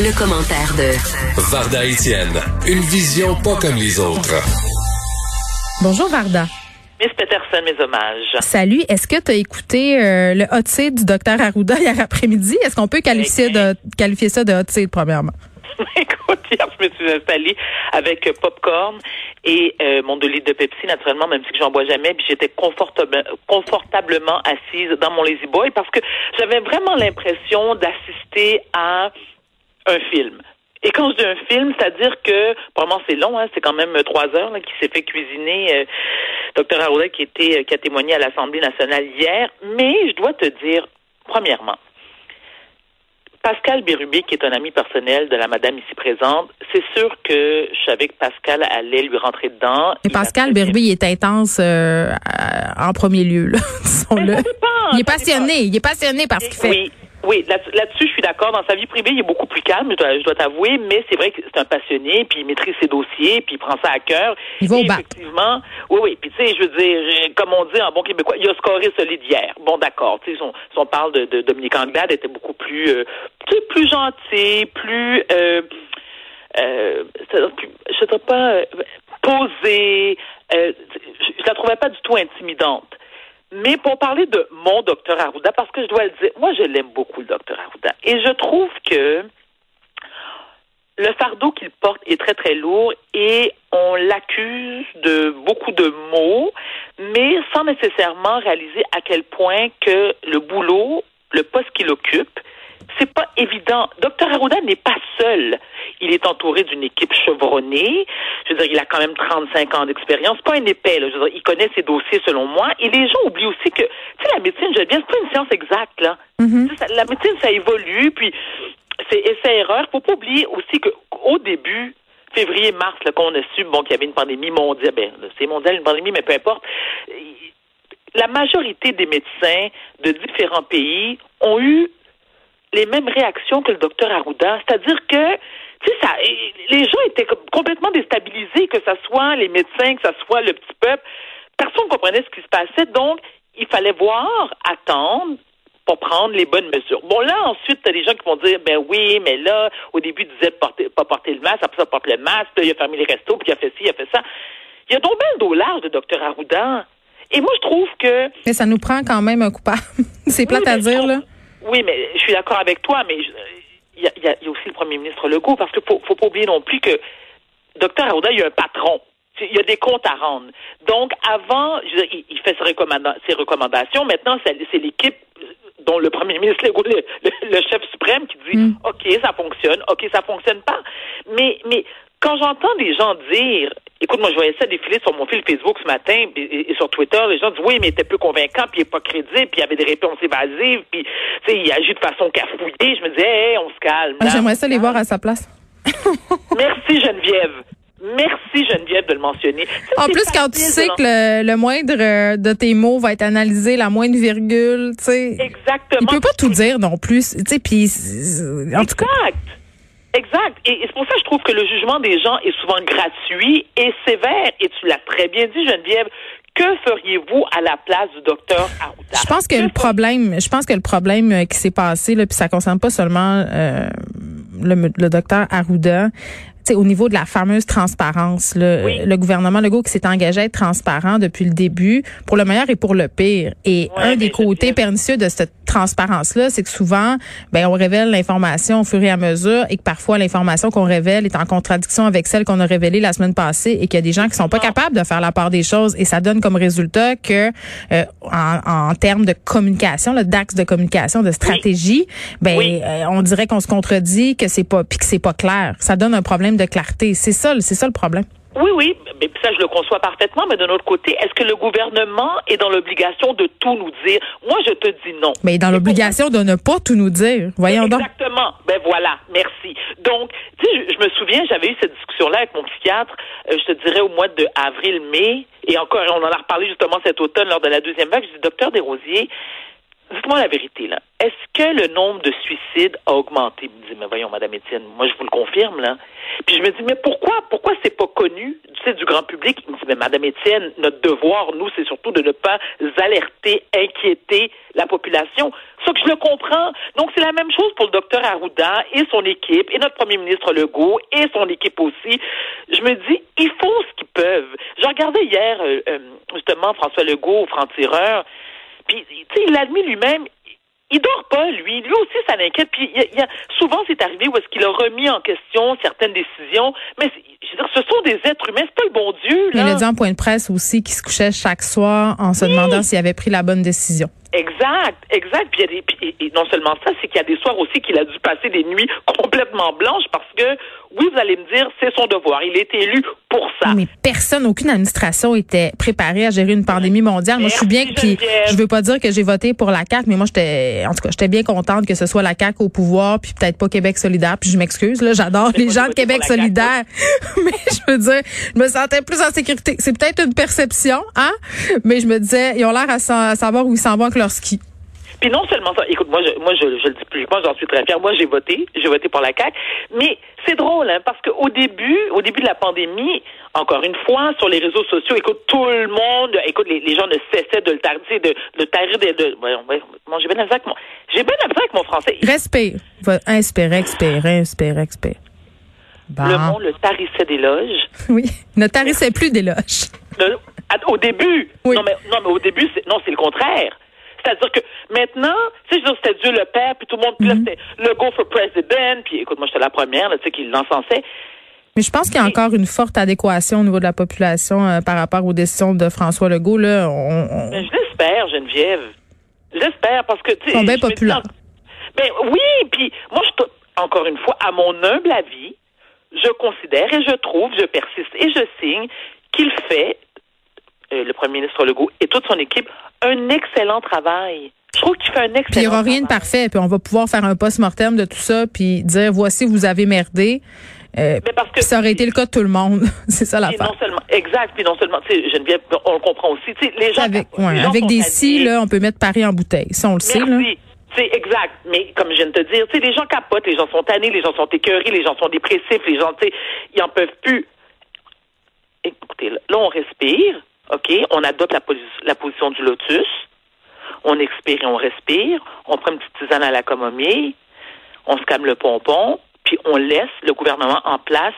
Le, commentaire de Varda Etienne, une vision pas comme les autres. Bonjour Varda. Miss Peterson, mes hommages. Salut. Est-ce que tu as écouté euh, le hot seat du docteur Arruda hier après-midi? Est-ce qu'on peut qualifier, de, qualifier ça de hot seat, premièrement? Écoute, hier, je me suis installée avec euh, popcorn et euh, mon 2 litres de Pepsi, naturellement, même si j'en bois jamais, puis j'étais confortable, confortablement assise dans mon Lazy Boy parce que j'avais vraiment l'impression d'assister à un film. Et quand je dis un film, c'est-à-dire que, vraiment, c'est long, hein, c'est quand même trois heures là, qui s'est fait cuisiner euh, Dr Arruda qui était euh, qui a témoigné à l'Assemblée nationale hier. Mais je dois te dire, premièrement, Pascal Bérubé, qui est un ami personnel de la madame ici présente, c'est sûr que je savais que Pascal allait lui rentrer dedans. Et Pascal Bérubé, il est intense euh, en premier lieu, là, disons-le. Il est passionné, il est passionné par ce qu'il fait. Oui. Oui, là-dessus, je suis d'accord. Dans sa vie privée, il est beaucoup plus calme, je dois, je dois t'avouer, mais c'est vrai que c'est un passionné, puis il maîtrise ses dossiers, puis il prend ça à cœur. Il va au effectivement, oui, oui. Puis tu sais, je veux dire, comme on dit en bon québécois, il a scoré solide hier. Bon, d'accord. Tu sais, si, on, parle de, de Dominique Anglade, était beaucoup plus, euh, plus gentil, plus, euh, euh, je sais pas, euh, posé. Euh, je la trouvais pas du tout intimidante. Mais pour parler de mon docteur Arruda, parce que je dois le dire, moi je l'aime beaucoup le docteur Arruda. Et je trouve que le fardeau qu'il porte est très très lourd et on l'accuse de beaucoup de mots, mais sans nécessairement réaliser à quel point que le boulot, le poste qu'il occupe, c'est pas évident. Docteur Arruda n'est pas seul. Il est entouré d'une équipe chevronnée. Je veux dire, il a quand même 35 ans d'expérience. Pas un épais, là. Je veux dire, il connaît ses dossiers selon moi. Et les gens oublient aussi que, tu sais, la médecine, je bien, c'est pas une science exacte, là. Mm-hmm. La médecine, ça évolue, puis c'est essai-erreur. Faut pas oublier aussi qu'au début, février-mars, là, qu'on a su, bon, qu'il y avait une pandémie mondiale, ben, c'est mondial, une pandémie, mais peu importe. La majorité des médecins de différents pays ont eu les mêmes réactions que le docteur Arruda. C'est-à-dire que, tu sais, ça, les gens étaient complètement déstabilisés, que ce soit les médecins, que ce soit le petit peuple. Personne ne comprenait ce qui se passait. Donc, il fallait voir, attendre, pour prendre les bonnes mesures. Bon, là, ensuite, tu as des gens qui vont dire, ben oui, mais là, au début, il disait de pas porter le masque, après ça, porte le masque, là, il a fermé les restos, puis il a fait ci, il a fait ça. Il y a bien le dos large de docteur Arruda. Et moi, je trouve que... Mais ça nous prend quand même un coupable. C'est plate à dire, là. Oui, mais je suis d'accord avec toi, mais il y, a, y, a, aussi le premier ministre Legault, parce qu'il faut, faut pas oublier non plus que Dr Arruda, il y a un patron. Il y a des comptes à rendre. Donc, avant, je il, il, fait ses, recommanda ses recommandations. Maintenant, c'est l'équipe dont le premier ministre Legault, le, le, le, chef suprême, qui dit mm. OK, ça fonctionne, OK, ça fonctionne pas. Mais, mais quand j'entends des gens dire Écoute, moi, je voyais ça défiler sur mon fil Facebook ce matin et, et sur Twitter. Les gens disent oui, mais il était peu convaincant, puis il n'est pas crédible, puis il y avait des réponses évasives, puis tu sais, il agit de façon cafouillée. Je me disais, hey, on se calme. Ah, J'aimerais ça les voir à sa place. Merci Geneviève. Merci Geneviève de le mentionner. Ça, en plus, quand tu sais que le, le, moindre de tes mots va être analysé, la moindre virgule, tu sais. Exactement. Il peut pas tout dire non plus, tu sais, puis en exact. tout cas. Exact. Et, et c'est pour ça que je trouve que le jugement des gens est souvent gratuit et sévère. Et tu l'as très bien dit, Geneviève. Que feriez-vous à la place du docteur Arruda? Je pense que, que le problème, je pense que le problème qui s'est passé, là, puis ça concerne pas seulement euh, le, le docteur Arruda, au niveau de la fameuse transparence, oui. le gouvernement Legault qui s'est engagé à être transparent depuis le début, pour le meilleur et pour le pire. Et ouais, un des côtés pernicieux de cette transparence-là, c'est que souvent, ben, on révèle l'information au fur et à mesure et que parfois l'information qu'on révèle est en contradiction avec celle qu'on a révélée la semaine passée et qu'il y a des gens qui sont pas capables de faire la part des choses et ça donne comme résultat que euh, en, en, termes de communication, d'axe de communication, de stratégie, oui. ben oui. euh, on dirait qu'on se contredit, que c'est pas puis que c'est pas clair. Ça donne un problème de clarté. C'est ça, c'est ça le problème. Oui, oui, mais ça, je le conçois parfaitement, mais d'un autre côté, est-ce que le gouvernement est dans l'obligation de tout nous dire? Moi, je te dis non. Mais dans l'obligation de ne pas tout nous dire. Voyons donc. Exactement. Ben voilà, merci. Donc, tu sais, je, je me souviens, j'avais eu cette discussion-là avec mon psychiatre, euh, je te dirais au mois de avril-mai, et encore, on en a reparlé justement cet automne lors de la deuxième vague. Je dis, docteur Desrosiers, dites-moi la vérité, là. Est-ce que le nombre de suicides a augmenté? Il me dit, mais voyons, Madame Étienne, moi, je vous le confirme, là. Puis je me dis, mais pourquoi, pourquoi c'est pas connu, tu sais, du grand public? Il me dit, mais Madame Étienne, notre devoir, nous, c'est surtout de ne pas alerter, inquiéter la population. Sauf que je le comprends. Donc, c'est la même chose pour le docteur Arruda et son équipe, et notre premier ministre Legault et son équipe aussi. Je me dis, ils font ce qu'ils peuvent. J'ai regardé hier, euh, euh, justement, François Legault, franc-tireur, puis, tu sais, il admis lui-même, il dort pas, lui. Lui aussi, ça l'inquiète. Puis, il y a, il souvent, c'est arrivé où est-ce qu'il a remis en question certaines décisions. Mais, je veux dire, ce sont des êtres humains. C'est pas le bon Dieu, Il là. a dit en point de presse aussi qu'il se couchait chaque soir en se demandant s'il avait pris la bonne décision. Exact, exact. Puis, il y a des, puis- et, et non seulement ça, c'est qu'il y a des soirs aussi qu'il a dû passer des nuits complètement blanches parce que, oui, vous allez me dire, c'est son devoir. Il est élu pour ça. Mais personne, aucune administration était préparée à gérer une pandémie mondiale. Moi, je suis bien, puis Geneviève. je veux pas dire que j'ai voté pour la CAQ, mais moi, j'étais, en tout cas, j'étais bien contente que ce soit la CAQ au pouvoir, puis peut-être pas Québec solidaire. Puis je m'excuse, là, j'adore les gens de Québec solidaire, mais je veux dire, je me sentais plus en sécurité. C'est peut-être une perception, hein, mais je me disais, ils ont l'air à savoir où ils s'en vont avec leur ski. Puis non seulement ça, écoute, moi, je, moi, je, je le dis publiquement, j'en suis très fière. Moi, j'ai voté, j'ai voté pour la CAQ. Mais c'est drôle, hein, parce qu'au début, au début de la pandémie, encore une fois, sur les réseaux sociaux, écoute, tout le monde, écoute, les, les gens ne cessaient de le tarir, de, de tarir, de, de moi, j'ai bien la avec mon, j'ai bien avec mon français. Respire. Inspire, expire, inspire, expire. Bon. Le monde le tarissait d'éloges. Oui. Ne tarissez plus d'éloges. Le- à- au début. Oui. Non, mais, non, mais au début, non, c'est le contraire. C'est-à-dire que maintenant, tu sais, je c'était Dieu le Père, puis tout le monde, puis là, Mhm. c'était le go for president, puis écoute, moi, j'étais la première, tu sais, qui l'encensait. Mais je pense qu'il y a encore une forte adéquation au niveau de la population euh, par rapport aux décisions de François Legault. Là, on, on- Mais je l'espère, Geneviève. J'espère, parce que, tu sais. Ils sont bien je populaires. Ben oui, puis moi, je, encore une fois, à mon humble avis, je considère et je trouve, je persiste et je signe qu'il fait, euh, le premier ministre Legault et toute son équipe, un excellent travail. Je trouve qu'il fait un excellent puis il n'y aura rien de parfait. Puis on va pouvoir faire un post-mortem de tout ça, puis dire voici vous avez merdé. Euh, Mais parce que ça aurait été le cas de tout le monde. C'est ça l'affaire. non seulement, exact, puis non seulement, tu sais, Geneviève, on le comprend aussi, tu sais, les gens. Avec, les gens avec des si, là, on peut mettre Paris en bouteille. Ça, on le sait. Là. C'est exact. Mais comme je viens de te dire, tu sais, les gens capotent, les gens sont tannés, les gens sont écœurés, les gens sont dépressifs, les gens, tu sais, ils en peuvent plus. Écoutez, là, on respire, OK? On adopte la, posi- la position du lotus. On expire et on respire. On prend une petite tisane à la camomille. On se calme le pompon. Puis on laisse le gouvernement en place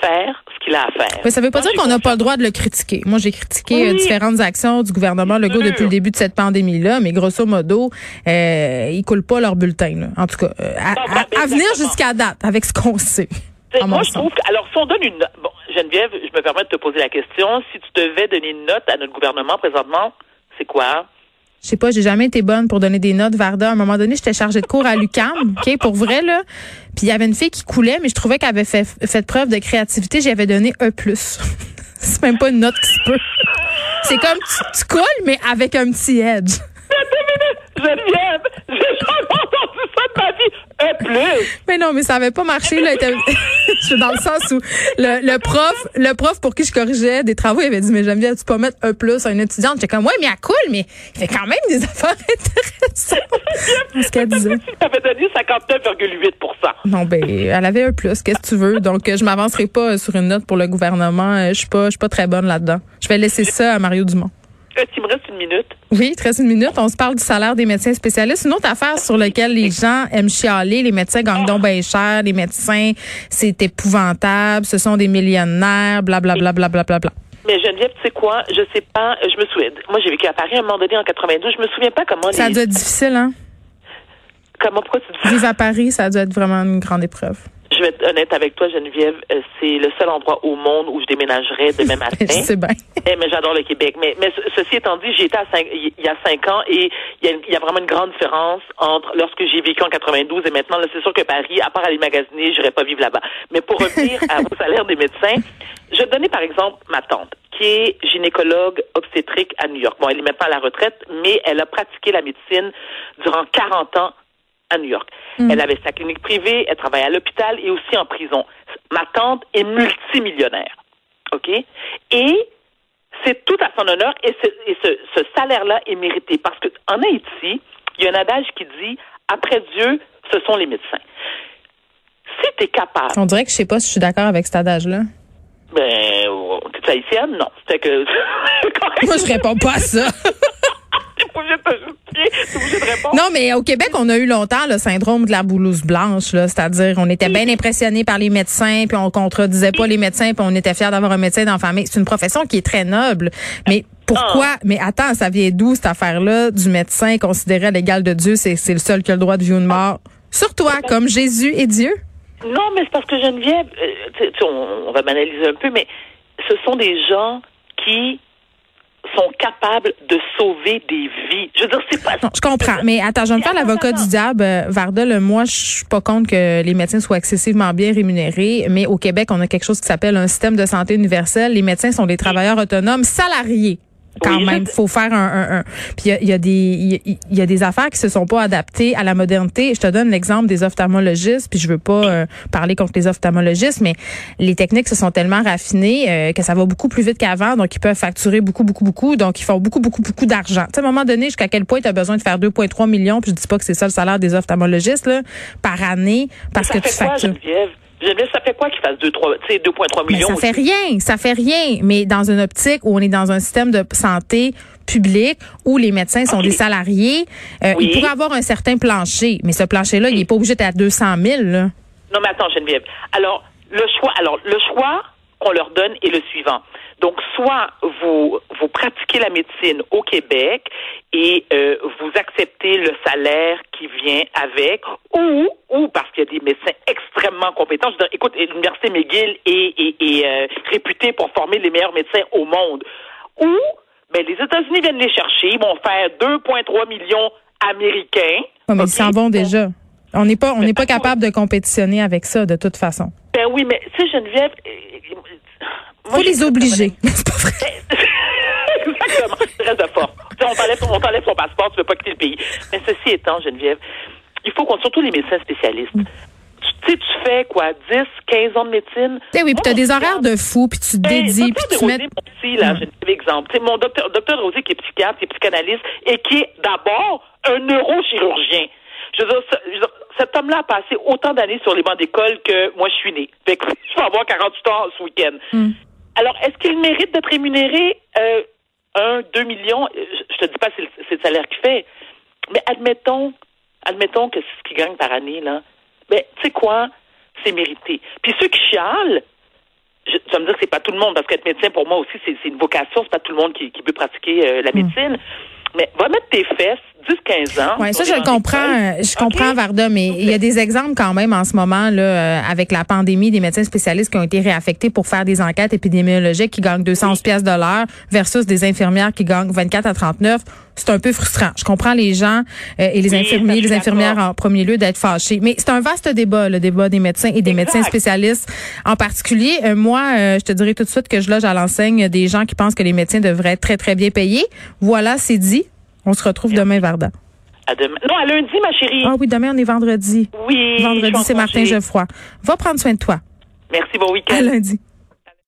faire ce qu'il a à faire. Mais ça veut pas Moi, dire qu'on n'a pas le droit de le critiquer. Moi, j'ai critiqué euh, Oui. différentes actions du gouvernement Legault depuis le début de cette pandémie-là, mais grosso modo, euh, ils coulent pas leur bulletin. Là. En tout cas, euh, à, Non, à- ben, à venir jusqu'à date, avec ce qu'on sait. Moi, je sens. trouve que, alors, si on donne une bon, Geneviève, je me permets de te poser la question, si tu devais donner une note à notre gouvernement présentement, c'est quoi? Je sais pas, j'ai jamais été bonne pour donner des notes. Varda, à un moment donné, j'étais chargée de cours à l'UCAM, OK, pour vrai, là. Puis il y avait une fille qui coulait, mais je trouvais qu'elle avait fait, fait preuve de créativité. J'y avais donné E+. C'est même pas une note qui se peut. C'est comme, tu, tu coules, mais avec un petit edge. Geneviève, j'ai jamais entendu ça de ma vie. Un plus. Mais non, mais ça avait pas marché. Là, suis dans le sens où le, le prof, le prof pour qui je corrigeais des travaux, il avait dit, mais j'aime bien, tu peux mettre un plus à une étudiante. J'étais comme, ouais, mais elle coule, mais il fait quand même des affaires intéressantes. C'est ce qu'elle disait. Tu avais donné 59,8 Non, ben, elle avait un plus. Qu'est-ce que tu veux? Donc, euh, je m'avancerai pas euh, sur une note pour le gouvernement. Euh, Je suis pas, je suis pas très bonne là-dedans. Je vais laisser ça à Mario Dumont. Est-ce qu'il me reste une minute? Oui, il te reste une minute. On se parle du salaire des médecins spécialistes. Une autre affaire sur laquelle les gens aiment chialer. Les médecins gagnent donc bien cher. Les médecins, c'est épouvantable. Ce sont des millionnaires, blablabla, blablabla. Bla, bla, bla. Mais Geneviève, tu sais quoi? Je sais pas, je me souviens. Moi, j'ai vécu à Paris à un moment donné en 92. Je me souviens pas comment Ça les. dû être difficile, hein? Comment, pourquoi tu dis ça? Vivre à Paris, ça dû être vraiment une grande épreuve. Je vais, te- honnête avec toi, Geneviève, euh, c'est le seul endroit au monde où je déménagerais demain matin. C'est bien. Eh, mais j'adore le Québec. Mais, mais ce- ceci étant dit, j'y étais à cinq- il y a cinq ans et il y, a, il y a vraiment une grande différence entre lorsque j'ai vécu en 92 et maintenant. C'est sûr que Paris, à part aller magasiner, j'irais pas vivre là-bas. Mais pour revenir à- au salaire des médecins, je vais donner par exemple ma tante, qui est gynécologue obstétrique à New York. Bon, elle est maintenant à la retraite, mais elle a pratiqué la médecine durant 40 ans à New York. Elle avait sa clinique privée, elle travaillait à l'hôpital et aussi en prison. Ma tante est multimillionnaire. OK? Et c'est tout à son honneur et ce, et ce, ce salaire-là est mérité. Parce que en Haïti, il y a un adage qui dit après Dieu, ce sont les médecins. Si tu es capable, On dirait que je sais pas si je suis d'accord avec cet adage-là. ben, tu es haïtienne? Non. C'était que. Moi, je réponds pas à ça. De répondre. Non, mais au Québec, on a eu longtemps le syndrome de la boulouse blanche, là, c'est-à-dire on était bien impressionnés par les médecins, puis on contredisait pas les médecins, puis on était fiers d'avoir un médecin dans la famille. C'est une profession qui est très noble, mais pourquoi? Ah. Mais attends, ça vient d'où cette affaire-là du médecin considéré l'égal de Dieu, c'est c'est le seul qui a le droit de vie ou de mort sur toi, comme Jésus et Dieu. Non, mais c'est parce que Geneviève, euh, tu tu on, on va m'analyser un peu, mais ce sont des gens qui sont capables de sauver des vies. Je veux dire, c'est pas. Je comprends. Mais attends, je vais me faire l'avocat du diable. Varda, moi, je suis pas contre que les médecins soient excessivement bien rémunérés, mais au Québec, on a quelque chose qui s'appelle un système de santé universel. Les médecins sont des travailleurs autonomes salariés. Quand Oui, même, faut faire un, un, un. Puis il y a, il y a des il y a- il y, a des affaires qui se sont pas adaptées à la modernité. Je te donne l'exemple des ophtalmologistes, puis je veux pas euh, parler contre les ophtalmologistes, mais les techniques se sont tellement raffinées euh, que ça va beaucoup plus vite qu'avant, donc ils peuvent facturer beaucoup beaucoup beaucoup, donc ils font beaucoup beaucoup beaucoup d'argent. Tu sais, à un moment donné, jusqu'à quel point tu as besoin de faire 2,3 millions, puis je dis pas que c'est ça le salaire des ophtalmologistes là, par année parce ça que tu fait factures. Geneviève, ça fait quoi qu'ils fassent 2, 3, tu sais, 2,3 Mais millions? ça fait rien, ça fait rien. Mais dans une optique où on est dans un système de santé public où les médecins sont des salariés, euh, Oui. ils pourraient avoir un certain plancher. Mais ce plancher-là, il est pas obligé d'être à 200 000. Là. Non, mais attends, Geneviève. Alors, le choix, alors, le choix qu'on leur donne est le suivant. Donc, soit vous, vous pratiquez la médecine au Québec et euh, vous acceptez le salaire qui vient avec, ou, ou parce qu'il y a des médecins extrêmement compétents. Je veux dire, écoute, l'Université McGill est, est, est, euh, réputée pour former les meilleurs médecins au monde. Ou, ben, les États-Unis viennent les chercher, ils vont faire 2,3 millions américains. Ouais, mais ils s'en vont déjà. On n'est pas, on n'est pas attends. capable de compétitionner avec ça de toute façon. Ben oui, mais tu sais, Geneviève. euh, euh, Faut moi, j'ai- les obliger. C'est pas vrai. Exactement. Restes de force. On t'enlève on t'enlève ton passeport, tu veux pas quitter le pays. Mais ceci étant, Geneviève, il faut qu'on, surtout les médecins spécialistes. Mm. Tu sais, tu fais quoi, 10, 15 ans de médecine? Eh oui, puis tu as des horaires de fou, puis tu te Hey, dédies, puis tu mets... Aussi, là, Mm. j'ai un exemple. Tu sais, mon docteur, docteur Rosier qui est psychiatre, qui est psychanalyste et qui est d'abord un neurochirurgien. Je veux dire, ce- je veux dire, cet homme-là a passé autant d'années sur les bancs d'école que moi, je suis née. Fait que je vais avoir 48 ans ce week-end. Mm. Alors, est-ce qu'il mérite d'être rémunéré? Euh, un, deux millions? Euh, Je, te dis pas c'est le, c'est le salaire qu'il fait. Mais admettons, admettons que c'est ce qu'il gagne par année, là. Ben, tu sais quoi? C'est mérité. Puis ceux qui chialent, je, tu vas me dire que c'est pas tout le monde, parce qu'être médecin, pour moi aussi, c'est une vocation. C'est pas tout le monde qui, qui peut pratiquer euh, la médecine. Mais va mettre tes fesses, 10-15 ans. Oui, ça, je le comprends. euh, Je comprends, OK? Varda, mais il y a des exemples quand même en ce moment, là, euh, avec la pandémie, des médecins spécialistes qui ont été réaffectés pour faire des enquêtes épidémiologiques qui gagnent 211 pièces de l'heure versus des infirmières qui gagnent 24 à 39. C'est un peu frustrant. Je comprends les gens euh, et les Oui, infirmiers, les infirmières en premier lieu d'être fâchés. Mais c'est un vaste débat, le débat des médecins et des Exact. médecins spécialistes en particulier. Euh, moi, euh, je te dirais tout de suite que je loge à l'enseigne des gens qui pensent que les médecins devraient être très, très bien payés. Voilà, c'est dit. On se retrouve demain, Varda. À demain. Non, à lundi, ma chérie. Ah oui, demain, on est vendredi. oui. Vendredi, c'est Martin. Geoffroy. Va prendre soin de toi. Merci, bon week-end. À lundi.